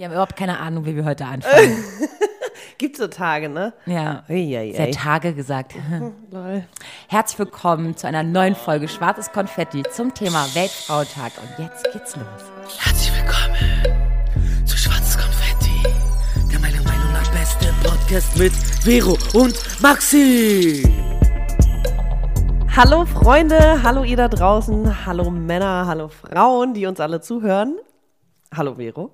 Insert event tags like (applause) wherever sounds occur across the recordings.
Wir haben überhaupt keine Ahnung, wie wir heute anfangen. (laughs) Gibt so Tage, ne? Ja. Eieiei. Sehr Tage gesagt. (laughs) Lol. Herzlich willkommen zu einer neuen Folge Schwarzes Konfetti zum Thema Weltfrauentag. Und jetzt geht's los. Herzlich willkommen zu Schwarzes Konfetti, der meiner Meinung nach beste Podcast mit Vero und Maxi. Hallo Freunde, hallo ihr da draußen, hallo Männer, hallo Frauen, die uns alle zuhören. Hallo Vero.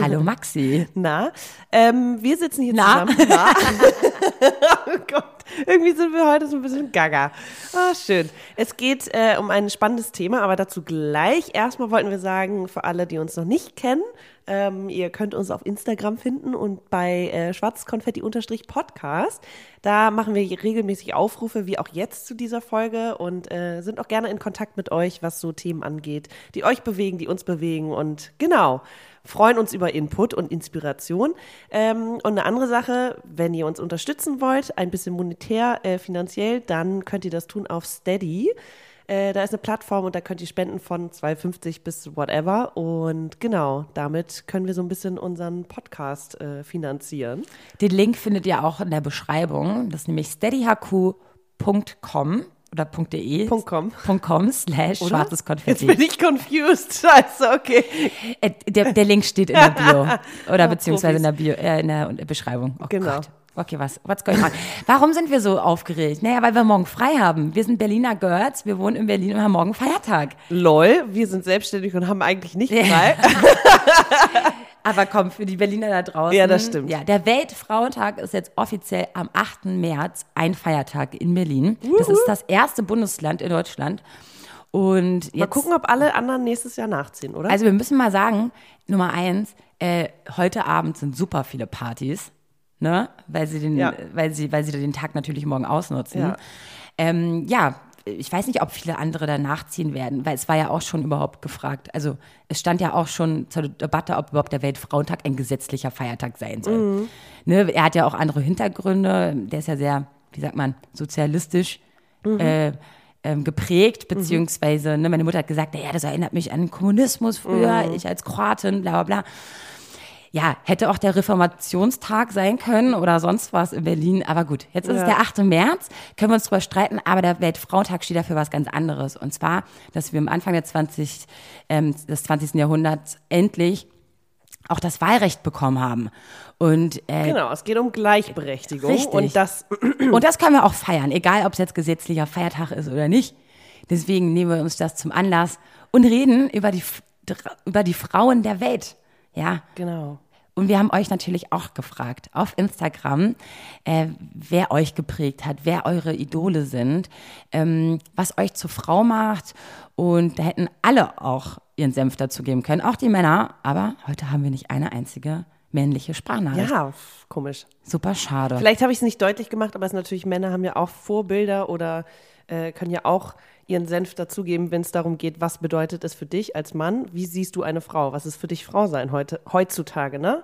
Hallo Maxi. (laughs) Na, ähm, wir sitzen hier Na? zusammen. Na? (laughs) oh Gott, irgendwie sind wir heute so ein bisschen gaga. Ah, schön. Es geht äh, um ein spannendes Thema, aber dazu gleich. Erstmal wollten wir sagen, für alle, die uns noch nicht kennen, ähm, ihr könnt uns auf Instagram finden und bei äh, schwarzkonfetti-podcast. Da machen wir regelmäßig Aufrufe, wie auch jetzt zu dieser Folge und äh, sind auch gerne in Kontakt mit euch, was so Themen angeht, die euch bewegen, die uns bewegen und genau freuen uns über Input und Inspiration. Ähm, und eine andere Sache, wenn ihr uns unterstützen wollt, ein bisschen monetär, äh, finanziell, dann könnt ihr das tun auf Steady. Äh, da ist eine Plattform und da könnt ihr spenden von 2,50 bis whatever. Und genau, damit können wir so ein bisschen unseren Podcast äh, finanzieren. Den Link findet ihr auch in der Beschreibung. Das ist nämlich steadyhq.com oder .de. .com. .com slash Oder? schwarzes Jetzt Konfetti. bin ich confused. (laughs) Scheiße, okay. Äh, Der, der Link steht in der Bio. (laughs) Oder beziehungsweise in der. Bio, äh, in der Beschreibung. Oh Genau. Gott. Okay, was, what's going on? Warum sind wir so aufgeregt? Naja, weil wir morgen frei haben. Wir sind Berliner Girls, wir wohnen in Berlin und haben morgen Feiertag. Lol, wir sind selbstständig und haben eigentlich nicht frei. (laughs) Aber komm, für die Berliner da draußen. Ja, das stimmt. Ja, der Weltfrauentag ist jetzt offiziell am 8. März ein Feiertag in Berlin. Das ist das erste Bundesland in Deutschland. Und jetzt, Mal gucken, ob alle anderen nächstes Jahr nachziehen, oder? also wir müssen mal sagen, Nummer eins, äh, heute Abend sind super viele Partys, ne? Weil sie den, Ja. weil sie, weil sie den Tag natürlich morgen ausnutzen. Ja. Ähm, ja, ich weiß nicht, ob viele andere da nachziehen werden, weil es war ja auch schon überhaupt gefragt. Also es stand ja auch schon zur Debatte, ob überhaupt der Weltfrauentag ein gesetzlicher Feiertag sein soll. Mhm. Ne, er hat ja auch andere Hintergründe. Der ist ja sehr, wie sagt man, sozialistisch Mhm. äh, ähm, geprägt, beziehungsweise, ne, meine Mutter hat gesagt, naja, das erinnert mich an den Kommunismus früher, Mhm. ich als Kroatin, bla bla bla. Ja, hätte auch der Reformationstag sein können oder sonst was in Berlin. Aber gut, jetzt ist es Ja. der 8. März, können wir uns drüber streiten, aber der Weltfrauentag steht dafür was ganz anderes. Und zwar, dass wir am Anfang der 20, ähm, des 20. Jahrhunderts endlich auch das Wahlrecht bekommen haben. Und, äh, genau, es geht um Gleichberechtigung. Richtig. Und das, (clears throat) und das können wir auch feiern, egal ob es jetzt gesetzlicher Feiertag ist oder nicht. Deswegen nehmen wir uns das zum Anlass und reden über die, über die Frauen der Welt. Ja, genau. Und wir haben euch natürlich auch gefragt auf Instagram, äh, wer euch geprägt hat, wer eure Idole sind, ähm, was euch zur Frau macht. Und da hätten alle auch ihren Senf dazu geben können, auch die Männer. Aber heute haben wir nicht eine einzige männliche Sprachnachricht. Ja, komisch. Super schade. Vielleicht habe ich es nicht deutlich gemacht, aber es ist natürlich, Männer haben ja auch Vorbilder oder äh, können ja auch ihren Senf dazugeben, wenn es darum geht, was bedeutet es für dich als Mann? Wie siehst du eine Frau? Was ist für dich Frau sein heute, heutzutage, ne?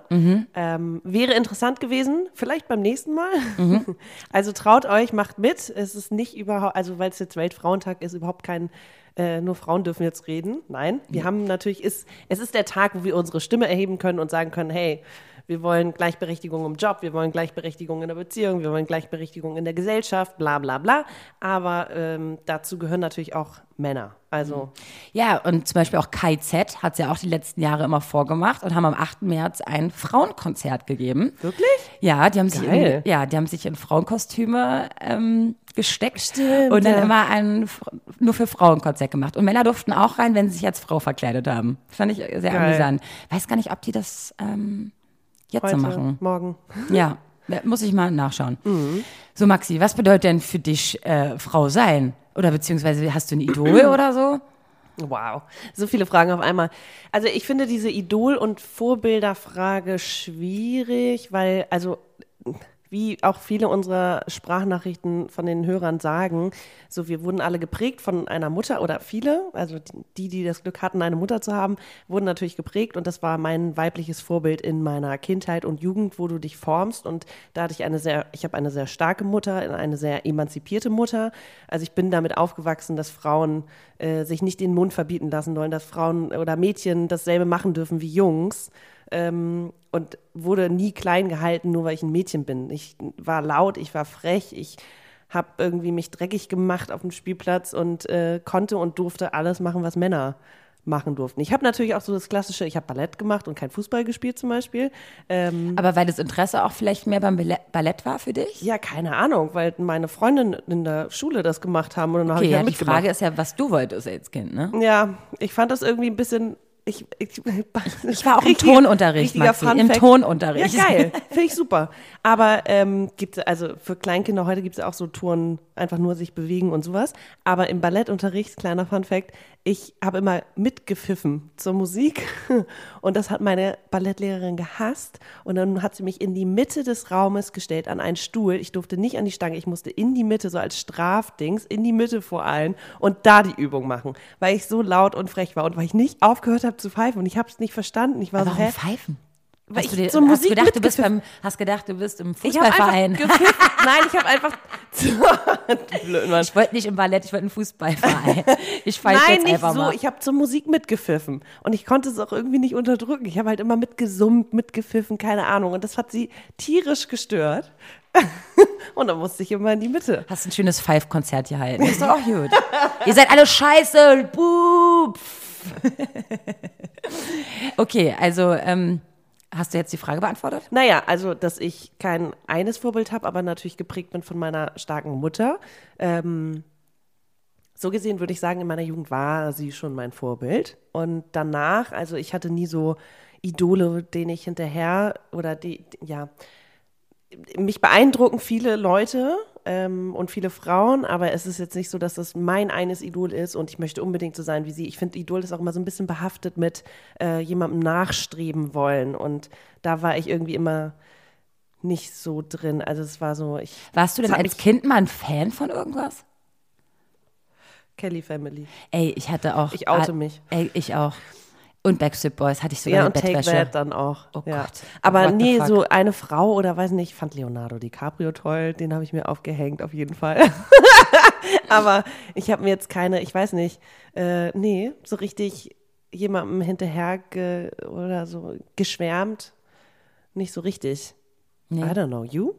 Ähm, wäre interessant gewesen, vielleicht beim nächsten Mal. (laughs) Also traut euch, macht mit. Es ist nicht überhaupt, also weil es jetzt Weltfrauentag ist, überhaupt kein äh, nur Frauen dürfen jetzt reden. Nein, wir haben natürlich, ist, es ist der Tag, wo wir unsere Stimme erheben können und sagen können, hey, wir wollen Gleichberechtigung im Job, wir wollen Gleichberechtigung in der Beziehung, wir wollen Gleichberechtigung in der Gesellschaft, bla bla bla. Aber ähm, dazu gehören natürlich auch Männer. Also Ja, und zum Beispiel auch KZ hat es ja auch die letzten Jahre immer vorgemacht und haben am 8. März ein Frauenkonzert gegeben. wirklich? Ja, die haben sich Geil. in, ja, die haben sich in Frauenkostüme ähm, gesteckt Stimmt, und dann ja. immer ein nur für Frauenkonzert gemacht. Und Männer durften auch rein, wenn sie sich als Frau verkleidet haben. Fand ich sehr Geil. amüsant. Weiß gar nicht, ob die das ähm, jetzt Heute, machen. morgen. Ja, muss ich mal nachschauen. Mhm. So, Maxi, was bedeutet denn für dich äh, Frau sein? Oder beziehungsweise hast du ein Idol (clears throat) oder so? Wow, so viele Fragen auf einmal. Also ich finde diese Idol- und Vorbilderfrage schwierig, weil also wie auch viele unserer Sprachnachrichten von den Hörern sagen, so wir wurden alle geprägt von einer Mutter oder viele, also die, die das Glück hatten, eine Mutter zu haben, wurden natürlich geprägt und das war mein weibliches Vorbild in meiner Kindheit und Jugend, wo du dich formst und da hatte ich eine sehr, ich habe eine sehr starke Mutter, eine sehr emanzipierte Mutter. Also ich bin damit aufgewachsen, dass Frauen äh, sich nicht den Mund verbieten lassen wollen, dass Frauen oder Mädchen dasselbe machen dürfen wie Jungs. Ähm, und wurde nie klein gehalten, nur weil ich ein Mädchen bin. Ich war laut, ich war frech, ich habe irgendwie mich dreckig gemacht auf dem Spielplatz und äh, konnte und durfte alles machen, was Männer machen durften. Ich habe natürlich auch so das klassische, ich habe Ballett gemacht und kein Fußball gespielt zum Beispiel. Ähm, Aber weil das Interesse auch vielleicht mehr beim Ballett- war für dich? ja, keine Ahnung, weil meine Freundinnen in der Schule das gemacht haben und dann habe Okay, ich ja die. Frage ist ja, was du wolltest als Kind, ne? Ja, ich fand das irgendwie ein bisschen. Ich, ich, (laughs) Ich war auch im Tonunterricht, Maxi, im. Tonunterricht. Ja, geil. (laughs) Finde ich super. Aber ähm, gibt also für Kleinkinder heute gibt es auch so Touren, einfach nur sich bewegen und sowas. Aber im Ballettunterricht, kleiner Fun Fact, ich habe immer mitgepfiffen zur Musik (laughs) und das hat meine Ballettlehrerin gehasst und dann hat sie mich in die Mitte des Raumes gestellt an einen Stuhl. Ich durfte nicht an die Stange, ich musste in die Mitte, so als Strafdings, in die Mitte vor allen und da die Übung machen, weil ich so laut und frech war und weil ich nicht aufgehört habe zu pfeifen und ich habe es nicht verstanden. Ich war Aber so, warum hä? pfeifen? Weil Hast ich du, dir, zur hast Musik du gedacht, du bist beim, hast gedacht, du bist im Ich Fußballverein? gepfiffen. (laughs) Nein, ich habe einfach. (laughs) Blöd, Mann. Ich wollte nicht im Ballett, ich wollte im Fußballverein. (laughs) Ich pfeife Nein, jetzt nicht einfach so. mal. Ich habe zur Musik mitgepfiffen. Und ich konnte es auch irgendwie nicht unterdrücken. Ich habe halt immer mitgesummt, mitgepfiffen, keine Ahnung. Und das hat sie tierisch gestört. Und dann musste ich immer in die Mitte. Hast ein schönes Five-Konzert gehalten. Ist doch auch gut. Ihr seid alle scheiße. Buh. (laughs) okay, also ähm, hast du jetzt die Frage beantwortet? Naja, also, dass ich kein eines Vorbild habe, aber natürlich geprägt bin von meiner starken Mutter. Ähm, so gesehen würde ich sagen, in meiner Jugend war sie schon mein Vorbild. Und danach, also ich hatte nie so Idole, denen ich hinterher oder die, ja, mich beeindrucken viele Leute ähm, und viele Frauen, aber es ist jetzt nicht so, dass das mein eines Idol ist und ich möchte unbedingt so sein wie sie. Ich finde, Idol ist auch immer so ein bisschen behaftet mit äh, jemandem nachstreben wollen und da war ich irgendwie immer nicht so drin. Also es war so, ich Warst du denn als Kind mal ein Fan von irgendwas? Kelly Family. Ey, ich hatte auch. Ich oute ah, mich. Ey, ich auch. Und Backstreet Boys hatte ich sogar Ja, und Take Bettwäsche. That dann auch. Oh ja. Gott. Aber What nee, so eine Frau oder weiß nicht, ich fand Leonardo DiCaprio toll, den habe ich mir aufgehängt, auf jeden Fall. (laughs) Aber ich habe mir jetzt keine, ich weiß nicht, äh, nee, so richtig jemandem hinterher oder so geschwärmt. Nicht so richtig. I don't know, you?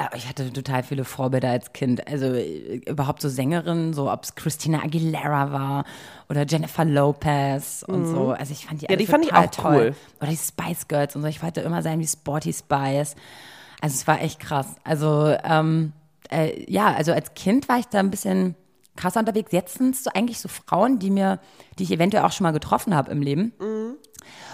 Ja, ich hatte total viele Vorbilder als Kind. Also äh, überhaupt so Sängerinnen, so ob es Christina Aguilera war oder Jennifer Lopez und so. Also ich fand die Mhm. Ja, alle die fand ich total auch toll. cool. Oder die Spice Girls und so. Ich wollte immer sein wie Sporty Spice. Also es war echt krass. Also ähm, äh, ja, also als Kind war ich da ein bisschen krasser unterwegs. Jetzt sind es so eigentlich so Frauen, die mir, die ich eventuell auch schon mal getroffen habe im Leben.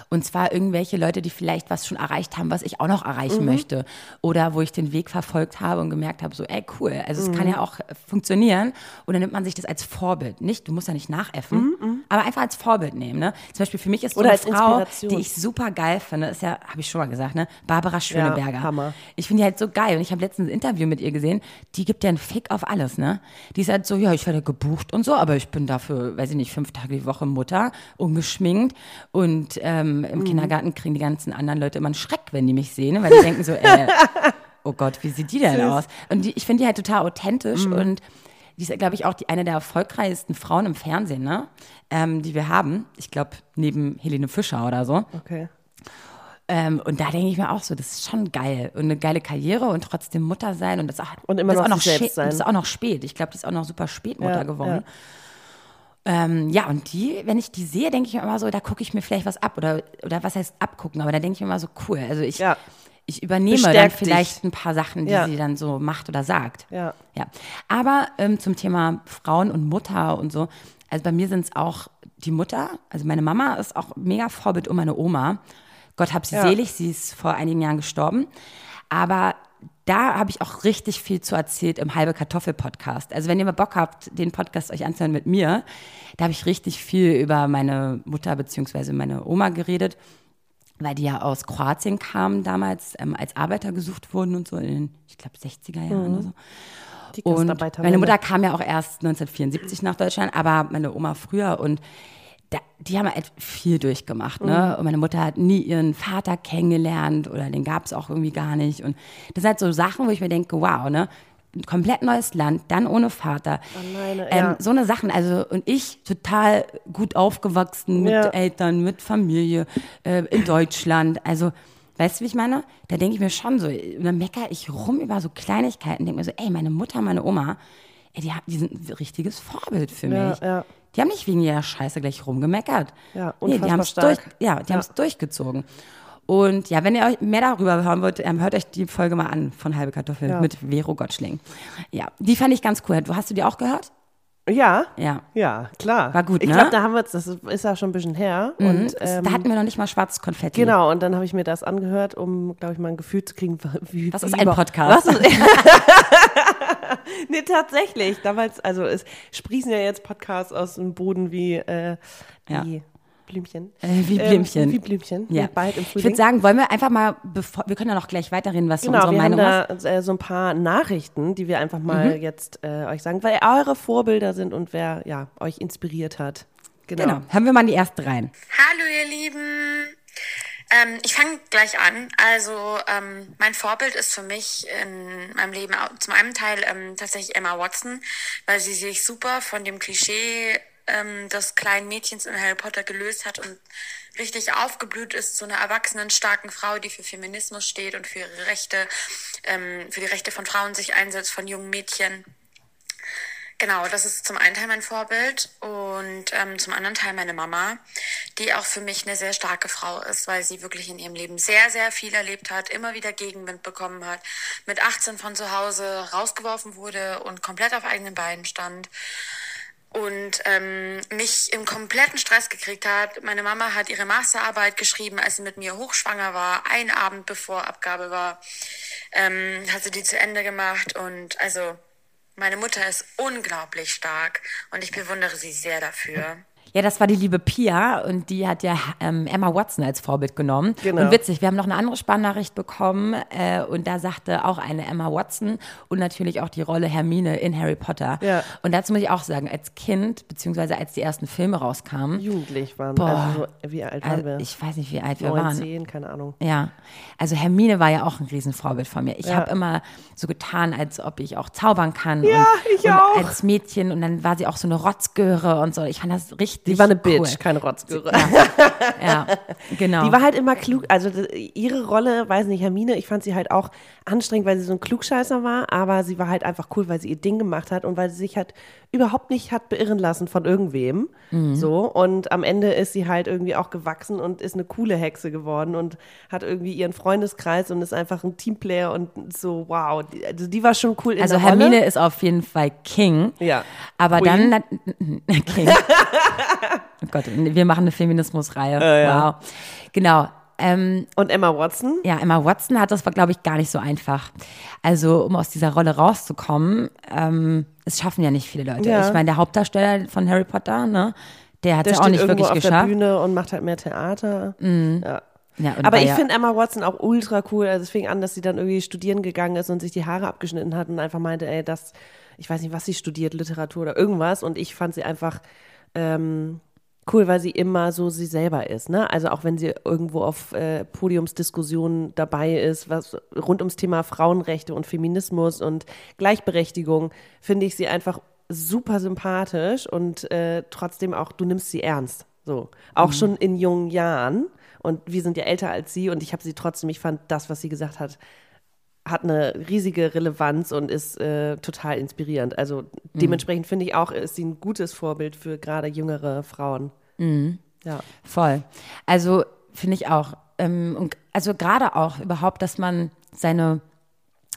Und zwar irgendwelche Leute, die vielleicht was schon erreicht haben, was ich auch noch erreichen möchte. Oder wo ich den Weg verfolgt habe und gemerkt habe, so, ey, cool. Also es kann ja auch äh, funktionieren. Und dann nimmt man sich das als Vorbild. Nicht, du musst ja nicht nachäffen, aber einfach als Vorbild nehmen. Ne? Zum Beispiel für mich ist so Oder eine Frau, die ich super geil finde, ist ja, habe ich schon mal gesagt, ne? Barbara Schöneberger. Hammer. Ich finde die halt so geil. Und ich habe letztens ein Interview mit ihr gesehen. Die gibt ja einen Fick auf alles, ne? Die ist halt so, ja, ich werde gebucht und so, aber ich bin dafür, weiß ich nicht, fünf Tage die Woche Mutter, ungeschminkt. Und ähm, im Kindergarten kriegen die ganzen anderen Leute immer einen Schreck, wenn die mich sehen, weil die denken so, äh, (laughs) oh Gott, wie sieht die denn aus? Und die, ich finde die halt total authentisch und die ist, glaube ich, auch die, eine der erfolgreichsten Frauen im Fernsehen, ne? Ähm, die wir haben. Ich glaube, neben Helene Fischer oder so. Okay. Ähm, und da denke ich mir auch so, das ist schon geil. Und eine geile Karriere und trotzdem Mutter sein. Und das, auch, Und immer das noch auch schä- selbst sein. Das ist auch noch spät. Ich glaube, die ist auch noch super spät Mutter Ja, geworden. Ähm, ja, und die, wenn ich die sehe, denke ich mir immer so, da gucke ich mir vielleicht was ab. Oder, oder was heißt abgucken? Aber da denke ich mir immer so, cool. Also ich, Ja. ich übernehme dann Bestärkt dich. vielleicht ein paar Sachen, die Ja. sie dann so macht oder sagt. Ja. Ja. Aber ähm, zum Thema Frauen und Mutter und so, also bei mir sind es auch die Mutter, also meine Mama ist auch mega Vorbild und meine Oma. Gott hab sie Ja. selig, sie ist vor einigen Jahren gestorben. Aber da habe ich auch richtig viel zu erzählt im Halbe Kartoffel Podcast. Also wenn ihr mal Bock habt, den Podcast euch anzuhören mit mir, da habe ich richtig viel über meine Mutter beziehungsweise meine Oma geredet, weil die ja aus Kroatien kamen damals, ähm, als Arbeiter gesucht wurden und so in den, ich glaube, 60er Jahren oder so. Die Und meine Mutter kam ja auch erst 1974 nach Deutschland, aber meine Oma früher und da, die haben halt viel durchgemacht. Ne? Und meine Mutter hat nie ihren Vater kennengelernt oder den gab es auch irgendwie gar nicht. Und das sind halt so Sachen, wo ich mir denke, wow, ne? ein komplett neues Land, dann ohne Vater. Alleine, ähm, ja. So eine Sachen, also und ich total gut aufgewachsen mit Ja. Eltern, mit Familie äh, in Deutschland. Also, weißt du, wie ich meine? Da denke ich mir schon so, und dann meckere ich rum über so Kleinigkeiten, denke mir so, ey, meine Mutter, meine Oma, ey, die, die sind ein richtiges Vorbild für Ja, mich. ja. Die haben nicht wegen jeder Scheiße gleich rumgemeckert. Ja, nee, die haben es durch, ja, die Ja. haben es durchgezogen. Und ja, wenn ihr euch mehr darüber hören wollt, ähm, hört euch die Folge mal an von Halbe Kartoffel Ja. mit Vero Gottschling. Ja, die fand ich ganz cool. Hast du die auch gehört? Ja. Ja. Ja, klar. War gut, Ich ne? glaube, da haben wir das ist ja schon ein bisschen her. Und, Das- ähm, da hatten wir noch nicht mal schwarzes Konfetti. Genau, und dann habe ich mir das angehört, um, glaube ich, mal ein Gefühl zu kriegen, (laughs) wie. Was wie ist ein Podcast? Was ist, (laughs) nee, tatsächlich. Damals, also es sprießen ja jetzt Podcasts aus dem Boden wie, äh, Ja. Wie Blümchen. Äh, wie Blümchen. Ähm, wie Blümchen. Ja. Bald im Ich Frühling. würde sagen, wollen wir einfach mal, bevor, wir können ja noch gleich weiterreden, was so Genau, unsere wir haben Meinung ist. da äh, so ein paar Nachrichten, die wir einfach mal Mhm. jetzt äh, euch sagen, weil eure Vorbilder sind und wer ja, euch inspiriert hat. Genau. Genau, hören wir mal in die erste rein. Hallo ihr Lieben. Ähm, ich fange gleich an. Also ähm, mein Vorbild ist für mich in meinem Leben zum einen Teil ähm, tatsächlich Emma Watson, weil sie sich super von dem Klischee ähm, des kleinen Mädchens in Harry Potter gelöst hat und richtig aufgeblüht ist zu einer erwachsenen, starken Frau, die für Feminismus steht und für ihre Rechte, ähm, für die Rechte von Frauen sich einsetzt, von jungen Mädchen. Genau, das ist zum einen Teil mein Vorbild und ähm, zum anderen Teil meine Mama, die auch für mich eine sehr starke Frau ist, weil sie wirklich in ihrem Leben sehr, sehr viel erlebt hat, immer wieder Gegenwind bekommen hat, mit 18 von zu Hause rausgeworfen wurde und komplett auf eigenen Beinen stand und ähm, mich im kompletten Stress gekriegt hat. Meine Mama hat ihre Masterarbeit geschrieben, als sie mit mir hochschwanger war, einen Abend bevor Abgabe war, ähm, hat sie die zu Ende gemacht und also meine Mutter ist unglaublich stark und ich bewundere sie sehr dafür. Ja, das war die liebe Pia und die hat ja ähm, Emma Watson als Vorbild genommen. Genau. Und witzig, wir haben noch eine andere Spannnachricht bekommen äh, und da sagte auch eine Emma Watson und natürlich auch die Rolle Hermine in Harry Potter. Ja. Und dazu muss ich auch sagen, als Kind, beziehungsweise als die ersten Filme rauskamen, Jugendlich waren. Boah. Also so, wie alt waren also wir? ich weiß nicht, wie alt wir Neun, waren. zehn, keine Ahnung. Ja, also Hermine war ja auch ein Riesenvorbild von mir. Ich Ja. habe immer so getan, als ob ich auch zaubern kann. Ja, und, ich und auch. Als Mädchen und dann war sie auch so eine Rotzgöre und so. Ich fand das richtig Die war eine cool. Bitch, keine Rotzgöre. (laughs) Ja, genau. Die war halt immer klug, also d- ihre Rolle, weiß nicht, Hermine, ich fand sie halt auch anstrengend, weil sie so ein Klugscheißer war, aber sie war halt einfach cool, weil sie ihr Ding gemacht hat und weil sie sich halt überhaupt nicht hat beirren lassen von irgendwem. Mhm. So, und am Ende ist sie halt irgendwie auch gewachsen und ist eine coole Hexe geworden und hat irgendwie ihren Freundeskreis und ist einfach ein Teamplayer und so, wow. Also die war schon cool in also der Hermine Rolle. ist auf jeden Fall King. Ja. Aber Queen. dann (laughs) King. (laughs) oh Gott, wir machen eine Feminismusreihe. ja. Wow. Genau. Ähm, Und Emma Watson. Ja, Emma Watson hat das, glaube ich, gar nicht so einfach. Also, um aus dieser Rolle rauszukommen, ähm, es schaffen ja nicht viele Leute. Ja. Ich meine, der Hauptdarsteller von Harry Potter, ne, der hat Der es ja auch nicht wirklich auf der geschafft. Bühne und macht halt mehr Theater. Ja. Ja, und Aber ich ja, finde Emma Watson auch ultra cool. Also es fing an, dass sie dann irgendwie studieren gegangen ist und sich die Haare abgeschnitten hat und einfach meinte, ey, das, ich weiß nicht, was sie studiert, Literatur oder irgendwas. Und ich fand sie einfach ähm, cool, weil sie immer so sie selber ist. Ne? Also auch wenn sie irgendwo auf äh, Podiumsdiskussionen dabei ist, was rund ums Thema Frauenrechte und Feminismus und Gleichberechtigung, finde ich sie einfach super sympathisch und äh, trotzdem auch, du nimmst sie ernst. So. Auch schon in jungen Jahren. Und wir sind ja älter als sie und ich habe sie trotzdem, ich fand das, was sie gesagt hat, hat eine riesige Relevanz und ist äh, total inspirierend. Also dementsprechend finde ich auch, ist sie ein gutes Vorbild für gerade jüngere Frauen. Ja. voll. Also, finde ich auch. Ähm, und also, gerade auch überhaupt, dass man seine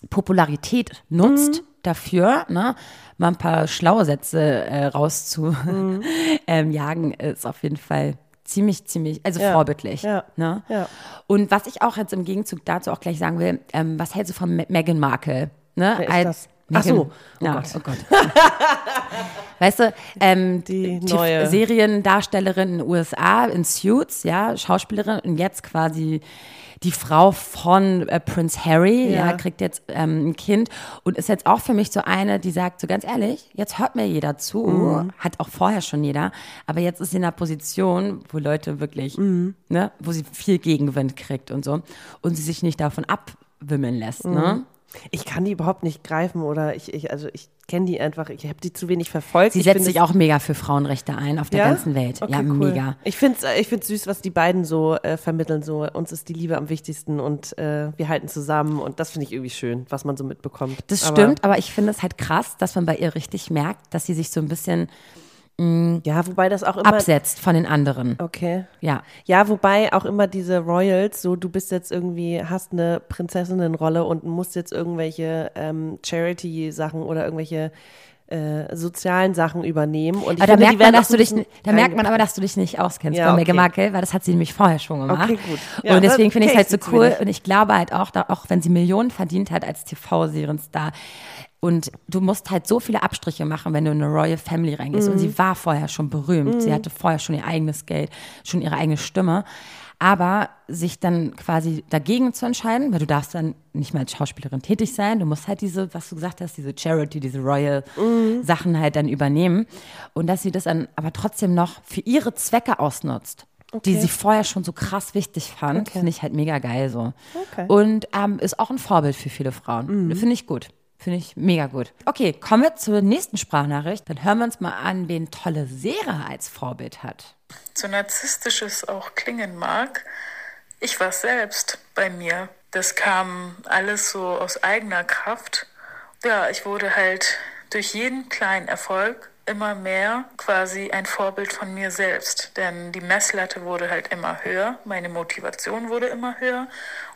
Popularität nutzt Mhm. dafür, ne, mal ein paar schlaue Sätze äh, rauszujagen, (laughs) ähm, jagen, ist auf jeden Fall ziemlich, ziemlich, also Ja. vorbildlich. Ja. Ne? Ja. Und was ich auch jetzt im Gegenzug dazu auch gleich sagen will, ähm, was hältst du von Me- Meghan Markle? Ne? Wer ist das? Ach so. Oh ja, Gott. oh Gott. (laughs) weißt du, ähm, Die neue- Seriendarstellerin in den USA in Suits, ja, Schauspielerin und jetzt quasi die Frau von äh, Prince Harry, ja. Ja. kriegt jetzt ähm, ein Kind und ist jetzt auch für mich so eine, die sagt so ganz ehrlich, jetzt hört mir jeder zu, Mhm. hat auch vorher schon jeder, aber jetzt ist sie in einer Position, wo Leute wirklich, Mhm. ne, wo sie viel Gegenwind kriegt und so und sie sich nicht davon abwimmeln lässt, Mhm. ne? Ich kann die überhaupt nicht greifen oder ich, ich also ich kenne die einfach, ich habe die zu wenig verfolgt. Sie ich setzt sich auch mega für Frauenrechte ein auf der Ja? ganzen Welt. Okay, ja, cool. mega. Ich finde es ich find's süß, was die beiden so äh, vermitteln. So, uns ist die Liebe am wichtigsten und äh, wir halten zusammen. Und das finde ich irgendwie schön, was man so mitbekommt. Das Aber- stimmt, aber ich finde es halt krass, dass man bei ihr richtig merkt, dass sie sich so ein bisschen Ja, wobei das auch immer. absetzt von den anderen. Okay. Ja. Ja, wobei auch immer diese Royals, so du bist jetzt irgendwie, hast eine Prinzessinnenrolle und musst jetzt irgendwelche ähm, Charity-Sachen oder irgendwelche äh, sozialen Sachen übernehmen. Und ich Aber da finde, die merkt, man, dass du dich, da merkt man aber, dass du dich nicht auskennst Ja, bei Meghan okay. Markle, weil das hat sie nämlich vorher schon gemacht. Okay, gut. Ja, und deswegen finde ich es halt so cool. Und ich glaube halt auch, da, auch wenn sie Millionen verdient hat als TV-Serienstar, und du musst halt so viele Abstriche machen, wenn du in eine Royal Family reingehst. Und Mhm. sie war vorher schon berühmt. Sie hatte vorher schon ihr eigenes Geld, schon ihre eigene Stimme. Aber sich dann quasi dagegen zu entscheiden, weil du darfst dann nicht mehr als Schauspielerin tätig sein, du musst halt diese, was du gesagt hast, diese Charity, diese Royal Mhm. Sachen halt dann übernehmen. Und dass sie das dann aber trotzdem noch für ihre Zwecke ausnutzt. Die sie vorher schon so krass wichtig fand, finde ich halt mega geil so. Okay. Und ähm, ist auch ein Vorbild für viele Frauen. Mhm. Finde ich gut. Finde ich mega gut. Okay, kommen wir zur nächsten Sprachnachricht. Dann hören wir uns mal an, wen tolle Sera als Vorbild hat. so narzisstisch es auch klingen mag, ich war selbst bei mir. Das kam alles so aus eigener Kraft. Ja, ich wurde halt durch jeden kleinen Erfolg immer mehr quasi ein Vorbild von mir selbst. Denn die Messlatte wurde halt immer höher, meine Motivation wurde immer höher.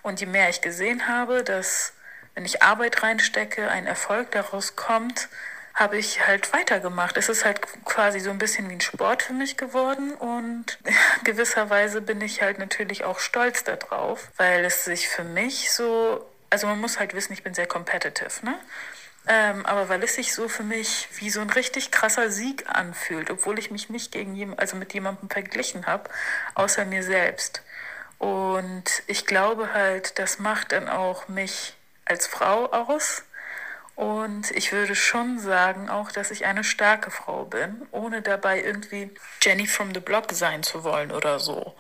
Und je mehr ich gesehen habe, dass wenn ich Arbeit reinstecke, ein Erfolg daraus kommt, habe ich halt weitergemacht. Es ist halt quasi so ein bisschen wie ein Sport für mich geworden und (laughs) gewisserweise bin ich halt natürlich auch stolz darauf, weil es sich für mich so, also man muss halt wissen, ich bin sehr competitive, ne? Ähm, aber weil es sich so für mich wie so ein richtig krasser Sieg anfühlt, obwohl ich mich nicht gegen jem, also mit jemandem verglichen habe, außer mir selbst. Und ich glaube halt, das macht dann auch mich als Frau aus. Und ich würde schon sagen auch, dass ich eine starke Frau bin, ohne dabei irgendwie Jenny from the Block sein zu wollen oder so.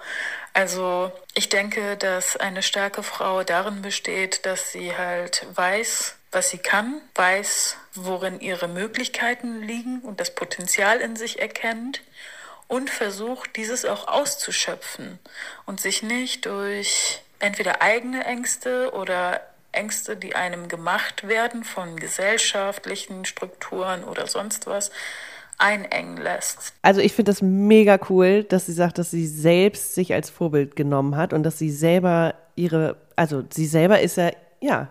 Also ich denke, dass eine starke Frau darin besteht, dass sie halt weiß, was sie kann, weiß, worin ihre Möglichkeiten liegen und das Potenzial in sich erkennt und versucht, dieses auch auszuschöpfen und sich nicht durch entweder eigene Ängste oder Ängste, die einem gemacht werden von gesellschaftlichen Strukturen oder sonst was, einengen lässt. Also ich finde das mega cool, dass sie sagt, dass sie selbst sich als Vorbild genommen hat und dass sie selber ihre, also sie selber ist ja, ja,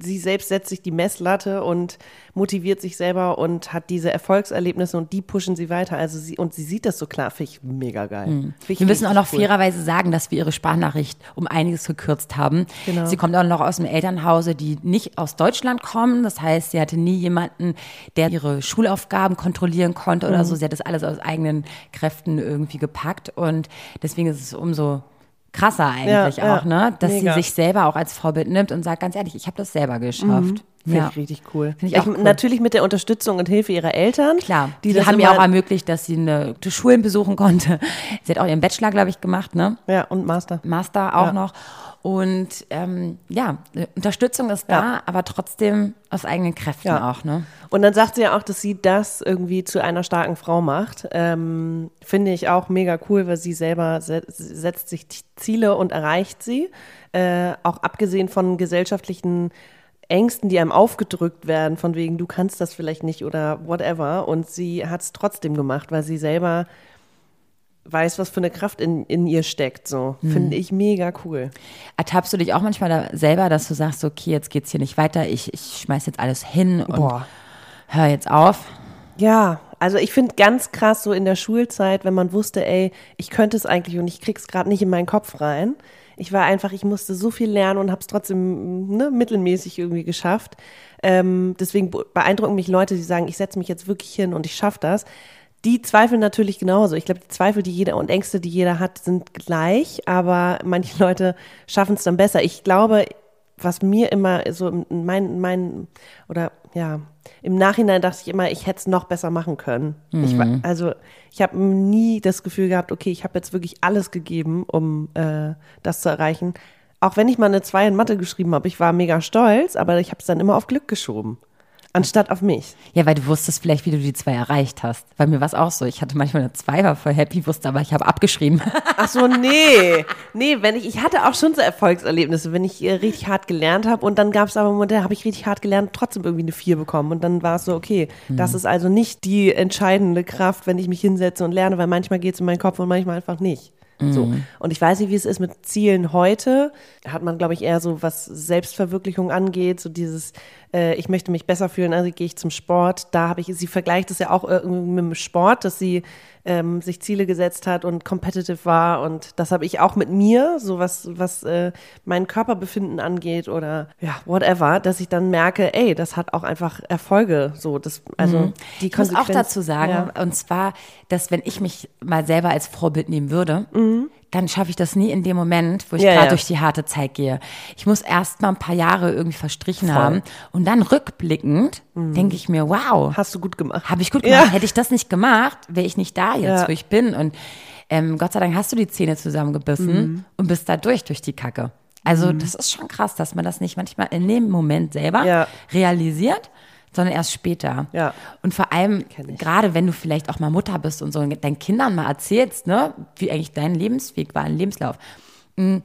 sie selbst setzt sich die Messlatte und motiviert sich selber und hat diese Erfolgserlebnisse und die pushen sie weiter. Also sie, und sie sieht das so klar, finde ich mega geil. Find ich Wir müssen auch noch cool. fairerweise sagen, dass wir ihre Sprachnachricht um einiges gekürzt haben. Genau. Sie kommt auch noch aus einem Elternhause, die nicht aus Deutschland kommen. Das heißt, sie hatte nie jemanden, der ihre Schulaufgaben kontrollieren konnte oder Mhm. so. Sie hat das alles aus eigenen Kräften irgendwie gepackt. Und deswegen ist es umso krasser eigentlich Ja, ja. auch, ne? Dass Mega. sie sich selber auch als Vorbild nimmt und sagt, ganz ehrlich, ich habe das selber geschafft. Finde Ja. ich richtig cool. Finde ich auch cool. Natürlich mit der Unterstützung und Hilfe ihrer Eltern. Klar, die, die, haben immer- auch ermöglicht, dass sie eine, die Schulen besuchen konnte. (laughs) Sie hat auch ihren Bachelor, glaube ich, gemacht, ne? Ja, und Master. Master auch Ja. noch. Und ähm, ja, Unterstützung ist da, Ja. aber trotzdem aus eigenen Kräften Ja. auch, ne? Und dann sagt sie ja auch, dass sie das irgendwie zu einer starken Frau macht. Ähm, Finde ich auch mega cool, weil sie selber se setzt sich Ziele und erreicht sie. Äh, auch abgesehen von gesellschaftlichen Ängsten, die einem aufgedrückt werden, von wegen, du kannst das vielleicht nicht oder whatever. Und sie hat es trotzdem gemacht, weil sie selber weiß, was für eine Kraft in, in ihr steckt. So. Finde ich mega cool. Ertappst du dich auch manchmal da selber, dass du sagst, okay, jetzt geht's hier nicht weiter, ich, ich schmeiß jetzt alles hin und Boah. hör jetzt auf? Ja, also ich finde ganz krass so in der Schulzeit, wenn man wusste, ey, ich könnte es eigentlich und ich krieg's gerade nicht in meinen Kopf rein. Ich war einfach, ich musste so viel lernen und habe es trotzdem ne, mittelmäßig irgendwie geschafft. Ähm, deswegen be- beeindrucken mich Leute, die sagen, ich setze mich jetzt wirklich hin und ich schaffe das. Die zweifeln natürlich genauso. Ich glaube, die Zweifel, die jeder und Ängste, die jeder hat, sind gleich, aber manche Leute schaffen es dann besser. Ich glaube, was mir immer so in mein, mein oder ja, im Nachhinein dachte ich immer, ich hätte es noch besser machen können. Ich war, also ich habe nie das Gefühl gehabt, okay, ich habe jetzt wirklich alles gegeben, um äh, das zu erreichen. auch wenn ich mal eine 2 in Mathe geschrieben habe, ich war mega stolz, aber ich habe es dann immer auf Glück geschoben. Anstatt auf mich. Ja, weil du wusstest vielleicht, wie du die zwei erreicht hast. Bei mir war es auch so. Ich hatte manchmal eine zwei, war voll happy, wusste aber, ich habe abgeschrieben. (laughs) Ach so, nee. Nee, wenn ich, ich hatte auch schon so Erfolgserlebnisse, wenn ich äh, richtig hart gelernt habe und dann gab es aber Momente, da habe ich richtig hart gelernt, trotzdem irgendwie eine vier bekommen und dann war es so, okay, das ist also nicht die entscheidende Kraft, wenn ich mich hinsetze und lerne, weil manchmal geht es in meinen Kopf und manchmal einfach nicht. So. Und ich weiß nicht, wie es ist mit Zielen heute. Hat man, glaube ich, eher so, was Selbstverwirklichung angeht, so dieses, äh, ich möchte mich besser fühlen, also gehe ich zum Sport. Da habe ich, sie vergleicht es ja auch irgendwie mit dem Sport, dass sie ähm, sich Ziele gesetzt hat und competitive war. Und das habe ich auch mit mir, so was, was äh, mein Körperbefinden angeht oder ja, whatever, dass ich dann merke, ey, das hat auch einfach Erfolge. So, das, also die Ich muss auch dazu sagen, Ja. und zwar, dass wenn ich mich mal selber als Vorbild nehmen würde, dann schaffe ich das nie in dem Moment, wo ich Mhm. Ja, gerade ja. durch die harte Zeit gehe. Ich muss erst mal ein paar Jahre irgendwie verstrichen haben und dann rückblickend denke ich mir, wow, Hast du gut gemacht. habe ich gut gemacht. Ja. Hätte ich das nicht gemacht, wäre ich nicht da jetzt, wo ich bin. Und ähm, Gott sei Dank hast du die Zähne zusammengebissen Mhm. und bist da durch, durch die Kacke. Also das ist schon krass, dass man das nicht manchmal in dem Moment selber realisiert, sondern erst später. Ja. Und vor allem, gerade wenn du vielleicht auch mal Mutter bist und so und deinen Kindern mal erzählst, ne, wie eigentlich dein Lebensweg war, ein Lebenslauf. Mm.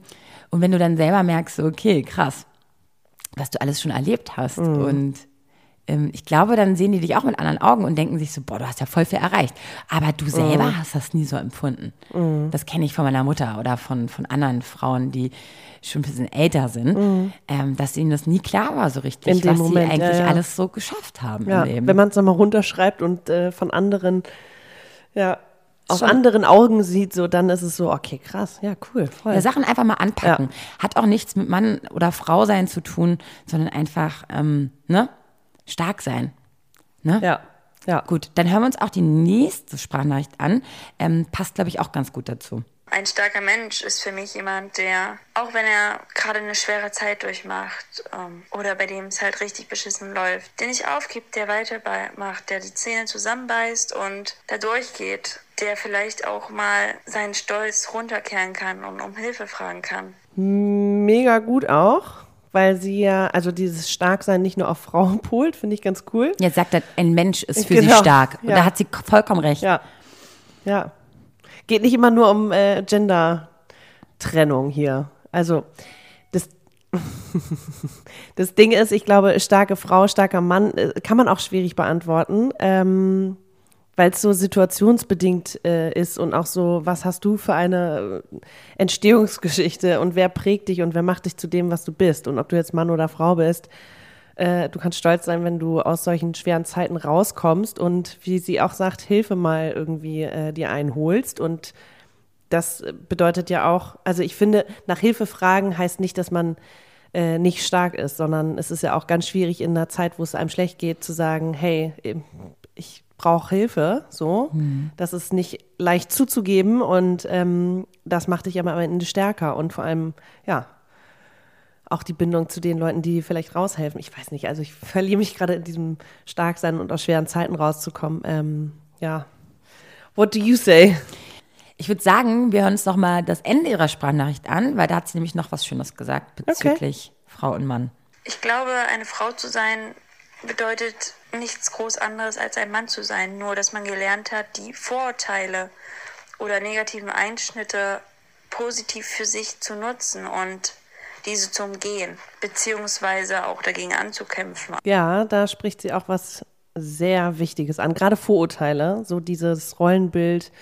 Und wenn du dann selber merkst, okay, krass, was du alles schon erlebt hast. Mhm. Und ich glaube, dann sehen die dich auch mit anderen Augen und denken sich so, boah, du hast ja voll viel erreicht. Aber du selber Mhm. hast das nie so empfunden. Das kenne ich von meiner Mutter oder von, von anderen Frauen, die schon ein bisschen älter sind, ähm, dass ihnen das nie klar war so richtig, Mhm. Was Moment, sie ja, eigentlich ja. alles so geschafft haben Ja, im Leben. wenn man es nochmal runterschreibt und äh, von anderen, ja, aus Schon. anderen Augen sieht, so dann ist es so, okay, krass, ja, cool, voll. Ja, Sachen einfach mal anpacken. Hat auch nichts mit Mann oder Frau sein zu tun, sondern einfach ähm, ne? Stark sein. Ne? ja, ja. Gut, dann hören wir uns auch die nächste Sprachnachricht an. Ähm, passt, glaube ich, auch ganz gut dazu. Ein starker Mensch ist für mich jemand, der, auch wenn er gerade eine schwere Zeit durchmacht ähm, oder bei dem es halt richtig beschissen läuft, der nicht aufgibt, der weitermacht, der die Zähne zusammenbeißt und da durchgeht, der vielleicht auch mal seinen Stolz runterkehren kann und um Hilfe fragen kann. Mega gut auch, weil sie ja, also dieses Starksein nicht nur auf Frauen (laughs) polt, finde ich ganz cool. Jetzt sagt er, ein Mensch ist für sie Genau, stark. Und ja. da hat sie vollkommen recht. Ja, ja. Geht nicht immer nur um äh, Gender-Trennung hier. Also, das, (laughs) das Ding ist, ich glaube, starke Frau, starker Mann, äh, kann man auch schwierig beantworten, ähm, weil es so situationsbedingt äh, ist und auch so, was hast du für eine äh, Entstehungsgeschichte und wer prägt dich und wer macht dich zu dem, was du bist und ob du jetzt Mann oder Frau bist. Äh, du kannst stolz sein, wenn du aus solchen schweren Zeiten rauskommst und wie sie auch sagt, Hilfe mal irgendwie äh, dir einholst. Und das bedeutet ja auch, also ich finde, nach Hilfe fragen heißt nicht, dass man äh, nicht stark ist, sondern es ist ja auch ganz schwierig in einer Zeit, wo es einem schlecht geht, zu sagen, hey, ich brauche Hilfe, so. Das ist nicht leicht zuzugeben und ähm, das macht dich aber am Ende stärker und vor allem, ja, auch die Bindung zu den Leuten, die vielleicht raushelfen. Ich weiß nicht, also ich verliere mich gerade in diesem Starksein und aus schweren Zeiten rauszukommen. Ähm, ja. What do you say? Ich würde sagen, wir hören uns noch mal das Ende ihrer Sprachnachricht an, weil da hat sie nämlich noch was Schönes gesagt bezüglich Frau und Mann. Ich glaube, eine Frau zu sein bedeutet nichts groß anderes als ein Mann zu sein, nur dass man gelernt hat, die Vorurteile oder negativen Einschnitte positiv für sich zu nutzen und diese zu umgehen, beziehungsweise auch dagegen anzukämpfen. Ja, da spricht sie auch was sehr Wichtiges an. Gerade Vorurteile, so dieses Rollenbild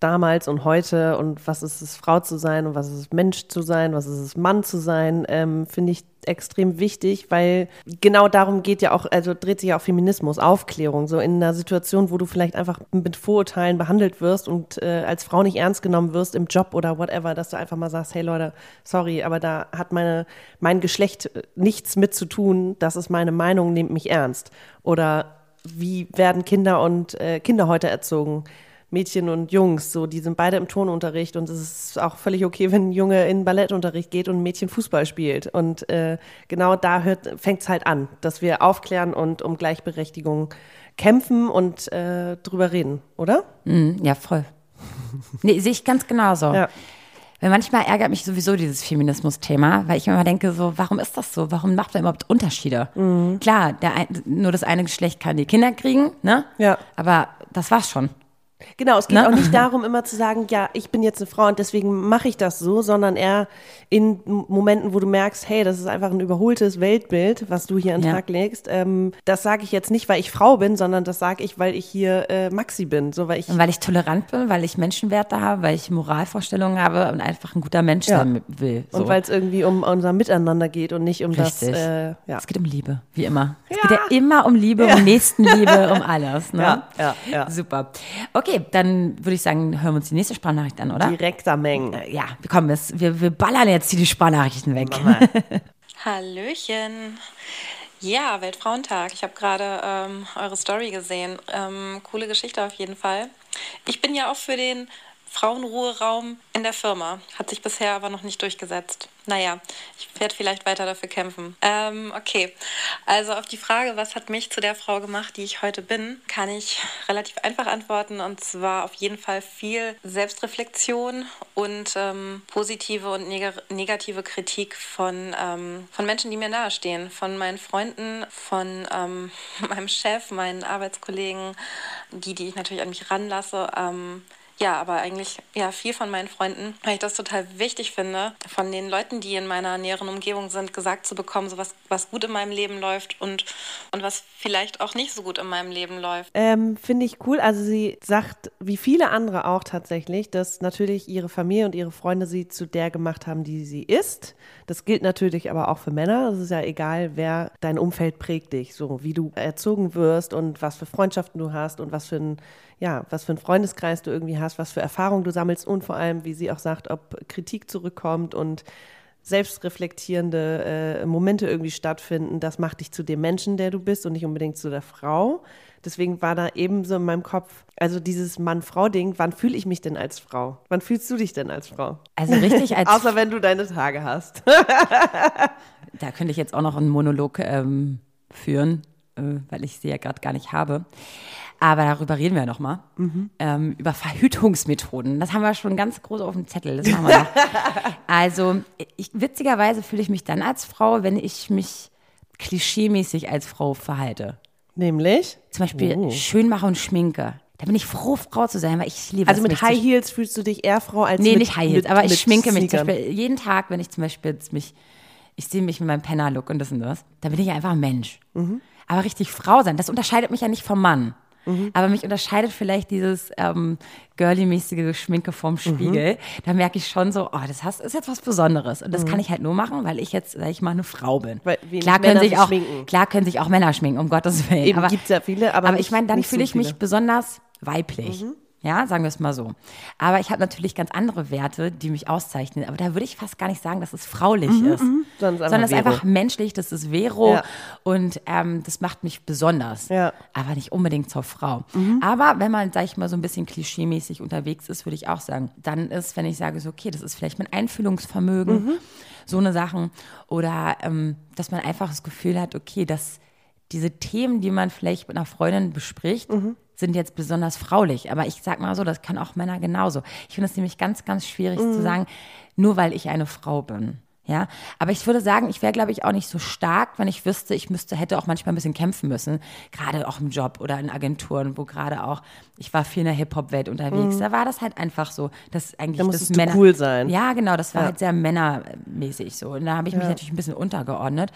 damals und heute und was ist es, Frau zu sein und was ist es, Mensch zu sein, was ist es, Mann zu sein, ähm, finde ich extrem wichtig, weil genau darum geht ja auch, also dreht sich ja auch Feminismus, Aufklärung, so in einer Situation, wo du vielleicht einfach mit Vorurteilen behandelt wirst und äh, als Frau nicht ernst genommen wirst im Job oder whatever, dass du einfach mal sagst, hey Leute, sorry, aber da hat meine, mein Geschlecht äh, nichts mit zu tun, das ist meine Meinung, nehmt mich ernst. Oder wie werden Kinder und äh, Kinder heute erzogen? Mädchen und Jungs, so, die sind beide im Turnunterricht und es ist auch völlig okay, wenn ein Junge in Ballettunterricht geht und ein Mädchen Fußball spielt. Und äh, genau da fängt es halt an, dass wir aufklären und um Gleichberechtigung kämpfen und äh, drüber reden, oder? Mhm, ja, voll. Nee, sehe ich ganz genauso. Ja. Weil manchmal ärgert mich sowieso dieses Feminismus-Thema, weil ich immer denke, so, warum ist das so? Warum macht man überhaupt Unterschiede? Mhm. Klar, der ein, nur das eine Geschlecht kann die Kinder kriegen, ne? Ja. Aber das war's schon. Genau, es geht Ne? auch nicht (laughs) darum, immer zu sagen, ja, ich bin jetzt eine Frau und deswegen mache ich das so, sondern eher in Momenten, wo du merkst, hey, das ist einfach ein überholtes Weltbild, was du hier an den Ja. Tag legst. Ähm, das sage ich jetzt nicht, weil ich Frau bin, sondern das sage ich, weil ich hier äh, Maxi bin. So, weil ich, Und weil ich tolerant bin, weil ich Menschenwerte habe, weil ich Moralvorstellungen habe und einfach ein guter Mensch Ja. sein will. So. und weil es irgendwie um unser Miteinander geht und nicht um Richtig. das, äh, ja. Es geht um Liebe, wie immer. Es geht ja immer um Liebe, um Nächstenliebe, um (laughs) alles. Ne? Ja, ja, ja. Super. Okay, dann würde ich sagen, hören wir uns die nächste Sprachnachricht an, oder? Direkter Mengen. Ja, wir kommen, wir, wir ballern jetzt hier die Sprachnachrichten weg. (laughs) Hallöchen. Ja, Weltfrauentag. Ich habe gerade ähm, eure Story gesehen. Ähm, coole Geschichte auf jeden Fall. Ich bin ja auch für den Frauenruheraum in der Firma. Hat sich bisher aber noch nicht durchgesetzt. Naja, ich werde vielleicht weiter dafür kämpfen. Ähm, okay, also auf die Frage, was hat mich zu der Frau gemacht, die ich heute bin, kann ich relativ einfach antworten. Und zwar auf jeden Fall viel Selbstreflexion und ähm, positive und neg negative Kritik von, ähm, von Menschen, die mir nahestehen. Von meinen Freunden, von ähm, (laughs) meinem Chef, meinen Arbeitskollegen, die, die ich natürlich an mich ranlasse. Ja, aber eigentlich ja viel von meinen Freunden, weil ich das total wichtig finde, von den Leuten, die in meiner näheren Umgebung sind, gesagt zu bekommen, so was, was gut in meinem Leben läuft und, und was vielleicht auch nicht so gut in meinem Leben läuft. Ähm, Finde ich cool. Also sie sagt, wie viele andere auch tatsächlich, dass natürlich ihre Familie und ihre Freunde sie zu der gemacht haben, die sie ist. Das gilt natürlich aber auch für Männer. Es ist ja egal, wer dein Umfeld prägt dich, so wie du erzogen wirst und was für Freundschaften du hast und was für ein ja, was für einen Freundeskreis du irgendwie hast, was für Erfahrungen du sammelst und vor allem, wie sie auch sagt, ob Kritik zurückkommt und selbstreflektierende äh, Momente irgendwie stattfinden, das macht dich zu dem Menschen, der du bist und nicht unbedingt zu der Frau. Deswegen war da eben so in meinem Kopf, also dieses Mann-Frau-Ding, wann fühle ich mich denn als Frau? Wann fühlst du dich denn als Frau? Also richtig als (laughs) Außer wenn du deine Tage hast. (laughs) Da könnte ich jetzt auch noch einen Monolog ähm, führen, äh, weil ich sie ja gerade gar nicht habe. Aber darüber reden wir noch mal. Ähm, über Verhütungsmethoden. Das haben wir schon ganz groß auf dem Zettel. Das machen wir noch. (laughs) also, ich, witzigerweise fühle ich mich dann als Frau, wenn ich mich klischeemäßig als Frau verhalte. Nämlich? Zum Beispiel Oh. schön mache und schminke. Da bin ich froh, Frau zu sein, weil ich liebe Also mit High Heels fühlst du dich eher Frau als Nee, mit nicht High Heels, mit, aber ich schminke mich zum Sneakern. Beispiel jeden Tag, wenn ich zum Beispiel jetzt mich, ich sehe mich mit meinem Penner-Look und das und das, da bin ich einfach ein Mensch. Mhm. Aber richtig Frau sein, das unterscheidet mich ja nicht vom Mann. Aber mich unterscheidet vielleicht dieses ähm, girly-mäßige Schminke vom Mhm. Spiegel. Da merke ich schon so, oh, das hast, ist jetzt was Besonderes. Und das kann ich halt nur machen, weil ich jetzt, sag ich mal, eine Frau bin. Mhm. Weil klar, können Männer sich auch, schminken. klar können sich auch Männer schminken, um Gottes Willen. Eben, aber, gibt's ja viele, aber aber ich meine, dann so fühle ich mich viele. Mhm. besonders weiblich. Ja, sagen wir es mal so. Aber ich habe natürlich ganz andere Werte, die mich auszeichnen. Aber da würde ich fast gar nicht sagen, dass es fraulich ist. Mhm, Sondern es ist einfach Sondern es ist einfach menschlich, das ist Vero. Ja. Und ähm, das macht mich besonders. Ja. Mhm. Aber nicht unbedingt zur Frau. Aber wenn man, sag ich mal, so ein bisschen klischeemäßig unterwegs ist, würde ich auch sagen, dann ist, wenn ich sage, so, okay, das ist vielleicht mein Einfühlungsvermögen, Mhm. so eine Sachen. Oder ähm, dass man einfach das Gefühl hat, okay, dass diese Themen, die man vielleicht mit einer Freundin bespricht, Mhm. Sind jetzt besonders fraulich. Aber ich sag mal so, das können auch Männer genauso. Ich finde es nämlich ganz, ganz schwierig Mhm. zu sagen, nur weil ich eine Frau bin. Ja, aber ich würde sagen, ich wäre, glaube ich, auch nicht so stark, wenn ich wüsste, ich müsste, hätte auch manchmal ein bisschen kämpfen müssen. Gerade auch im Job oder in Agenturen, wo gerade auch, ich war viel in der Hip-Hop-Welt unterwegs. Da war das halt einfach so, dass eigentlich Mhm. Da das du cool sein. Ja, genau, das war halt sehr männermäßig so. Und da habe ich mich natürlich ein bisschen untergeordnet.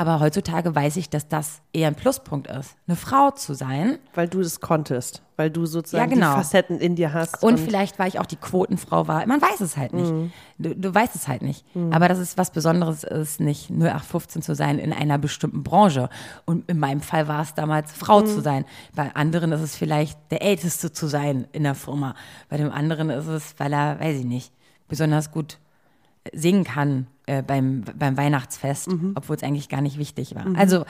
Aber heutzutage weiß ich, dass das eher ein Pluspunkt ist, eine Frau zu sein. Weil du das konntest. Weil du sozusagen Ja, genau. die Facetten in dir hast. Und, vielleicht, weil ich auch die Quotenfrau war. Man weiß es halt nicht. Mhm. Du, du weißt es halt nicht. Aber dass es was Besonderes ist, nicht 0815 zu sein in einer bestimmten Branche. Und in meinem Fall war es damals, Frau Mhm. zu sein. Bei anderen ist es vielleicht der Älteste zu sein in der Firma. Bei dem anderen ist es, weil er, weiß ich nicht, besonders gut singen kann äh, beim, beim Weihnachtsfest, Mhm. obwohl es eigentlich gar nicht wichtig war. Also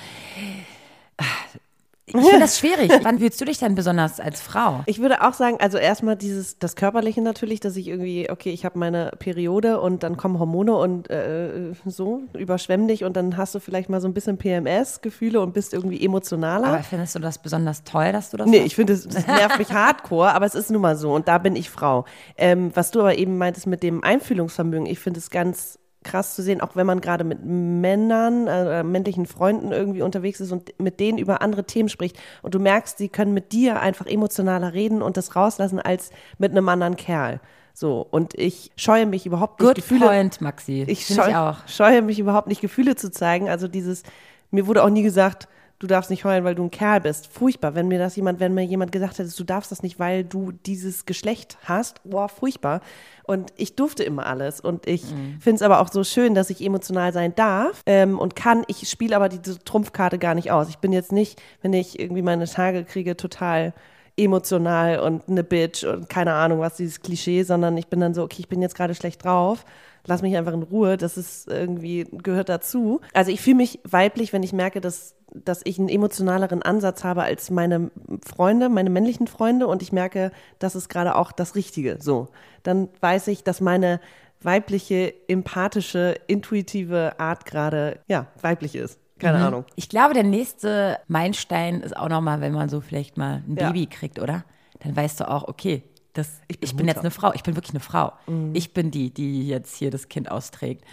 Ich finde das schwierig. (laughs) Wann fühlst du dich denn besonders als Frau? Ich würde auch sagen, also erstmal dieses, das Körperliche natürlich, dass ich irgendwie, okay, ich habe meine Periode und dann kommen Hormone und äh, so, überschwemm dich und dann hast du vielleicht mal so ein bisschen PMS-Gefühle und bist irgendwie emotionaler. Aber findest du das besonders toll, dass du das Nee, hast? ich finde, es das nervt mich hardcore, aber es ist nun mal so und da bin ich Frau. Ähm, was du aber eben meintest mit dem Einfühlungsvermögen, ich finde es ganz krass zu sehen, auch wenn man gerade mit Männern, äh, männlichen Freunden irgendwie unterwegs ist und mit denen über andere Themen spricht und du merkst, sie können mit dir einfach emotionaler reden und das rauslassen als mit einem anderen Kerl. So, und ich scheue mich überhaupt nicht, Good Gefühle point, Maxi. ich, scheu, ich auch. scheue mich überhaupt nicht, Gefühle zu zeigen. Also dieses, mir wurde auch nie gesagt, du darfst nicht heulen, weil du ein Kerl bist. Furchtbar, wenn mir das jemand, wenn mir jemand gesagt hätte, du darfst das nicht, weil du dieses Geschlecht hast. Boah, furchtbar. Und ich durfte immer alles. Und ich Mhm. finde es aber auch so schön, dass ich emotional sein darf ähm, und kann. Ich spiele aber diese Trumpfkarte gar nicht aus. Ich bin jetzt nicht, wenn ich irgendwie meine Tage kriege, total emotional und eine Bitch und keine Ahnung was, dieses Klischee, sondern ich bin dann so, okay, ich bin jetzt gerade schlecht drauf, lass mich einfach in Ruhe, das ist irgendwie, gehört dazu. Also ich fühle mich weiblich, wenn ich merke, dass, dass ich einen emotionaleren Ansatz habe als meine Freunde, meine männlichen Freunde und ich merke, das ist gerade auch das Richtige, so. Dann weiß ich, dass meine weibliche, empathische, intuitive Art gerade, ja, weiblich ist. Keine Ahnung. Ich glaube, der nächste Meilenstein ist auch nochmal, wenn man so vielleicht mal ein Ja. Baby kriegt, oder? Dann weißt du auch, okay, das, ich, bin bin jetzt. Mhm. eine Frau, ich bin wirklich eine Frau. Ich bin die, die jetzt hier das Kind austrägt.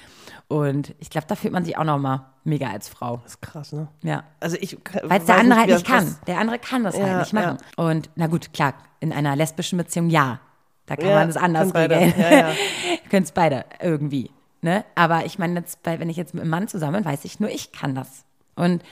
Und ich glaube, da fühlt man sich auch nochmal mega als Frau. Das ist krass, ne? Ja. Also ich Weil es der andere halt nicht kann. Der andere kann das Ja, halt nicht machen. Und na gut, klar, in einer lesbischen Beziehung ja. Da kann Ja, man das anders regeln. Ja, ja. (laughs) Können es beide irgendwie. Ne? Aber ich meine, wenn ich jetzt mit einem Mann zusammen bin, weiß ich, nur ich kann das. Und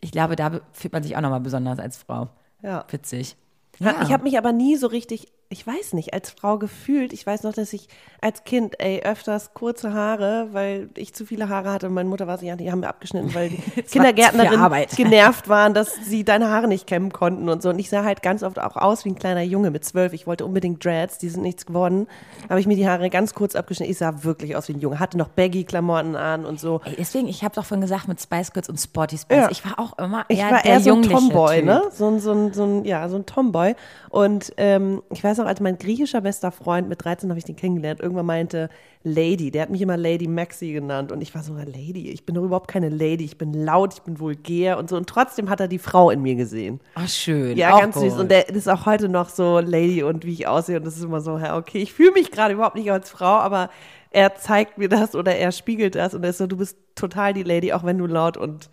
ich glaube, da fühlt man sich auch nochmal besonders als Frau. Ja. Witzig. Ich habe mich aber nie so richtig, ich weiß nicht, als Frau gefühlt. Ich weiß noch, dass ich als Kind, ey, öfters kurze Haare, weil ich zu viele Haare hatte und meine Mutter war so, ja, die haben wir abgeschnitten, weil (laughs) die war Kindergärtnerinnen Arbeit. genervt waren, dass sie deine Haare nicht kämmen konnten und so. Und ich sah halt ganz oft auch aus wie ein kleiner Junge mit zwölf. Ich wollte unbedingt Dreads, die sind nichts geworden. Habe ich mir die Haare ganz kurz abgeschnitten. Ich sah wirklich aus wie ein Junge. Hatte noch Baggy-Klamotten an und so. Ey, deswegen, ich habe doch vorhin gesagt, mit Spice Girls und Sporty Spice. Ja. Ich war auch immer Ich eher war der eher so ein Tomboy, typ. ne? So ein, so ein, so ein, ja, so ein Tomboy. Und ähm, ich weiß noch, als mein griechischer bester Freund, mit 13 habe ich den kennengelernt, irgendwann meinte Lady, der hat mich immer Lady Maxi genannt. Und ich war so, Lady, ich bin doch überhaupt keine Lady, ich bin laut, ich bin vulgär und so. Und trotzdem hat er die Frau in mir gesehen. Ach, schön. Ja, ganz süß. gut. Und der ist auch heute noch so Lady und wie ich aussehe. Und das ist immer so, okay, ich fühle mich gerade überhaupt nicht als Frau, aber er zeigt mir das oder er spiegelt das und er ist so, du bist total die Lady, auch wenn du laut und,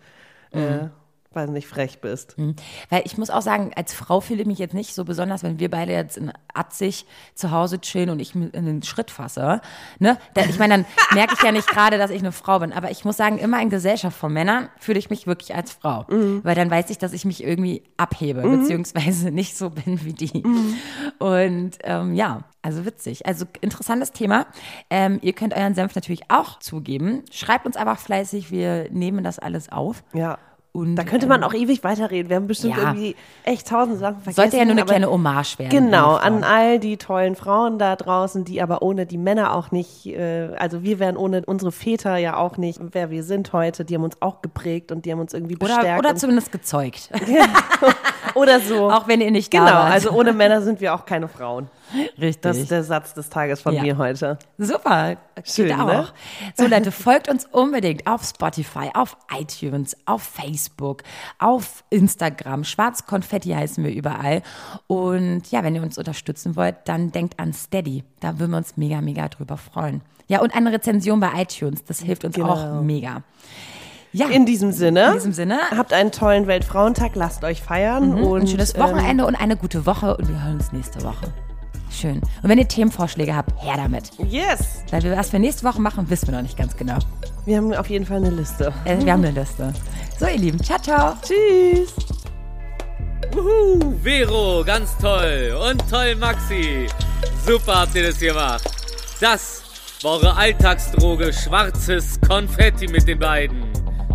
äh, weiß nicht, frech bist. Weil ich muss auch sagen, als Frau fühle ich mich jetzt nicht so besonders, wenn wir beide jetzt in Atzig zu Hause chillen und ich mit in den Schritt fasse. Ne? Ich meine, dann (laughs) merke ich ja nicht gerade, dass ich eine Frau bin. Aber ich muss sagen, immer in Gesellschaft von Männern fühle ich mich wirklich als Frau. Weil dann weiß ich, dass ich mich irgendwie abhebe, beziehungsweise nicht so bin wie die. Und ähm, ja, also witzig. Also interessantes Thema. Ähm, ihr könnt euren Senf natürlich auch zugeben. Schreibt uns einfach fleißig, wir nehmen das alles auf. Ja. Und, Da könnte man auch ewig weiterreden. Wir haben bestimmt ja. irgendwie echt tausend Sachen vergessen. Sollte ja nur eine kleine Hommage werden. Genau, an all die tollen Frauen da draußen, die aber ohne die Männer auch nicht, äh, also wir wären ohne unsere Väter ja auch nicht, wer wir sind heute. Die haben uns auch geprägt und die haben uns irgendwie bestärkt. Oder, oder zumindest gezeugt. (laughs) (laughs) (laughs) oder so. auch wenn ihr nicht da genau, wart. also ohne Männer sind wir auch keine Frauen. (laughs) Richtig. Das ist der Satz des Tages von Ja. mir heute. Super. Schön, Geht auch. ne? So, Leute, folgt uns unbedingt auf Spotify, auf iTunes, auf Facebook, auf Instagram. Schwarzkonfetti heißen wir überall. Und ja, wenn ihr uns unterstützen wollt, dann denkt an Steady. Da würden wir uns mega, mega drüber freuen. Ja, und eine Rezension bei iTunes. Das hilft uns Genau. auch mega. Ja, In diesem Sinne. in diesem Sinne. Habt einen tollen Weltfrauentag, lasst euch feiern und ein schönes ähm, Wochenende und eine gute Woche und wir hören uns nächste Woche. Schön. Und wenn ihr Themenvorschläge habt, her damit. yes, Weil wir was wir nächste Woche machen, wissen wir noch nicht ganz genau. wir haben auf jeden Fall eine Liste. Äh, wir haben eine Liste. So, ihr Lieben, ciao, ciao. Tschüss. Wuhu, Vero, ganz toll. Und toll, Maxi. Super habt ihr das gemacht. Das war eure Alltagsdroge Schwarzes Konfetti mit den beiden.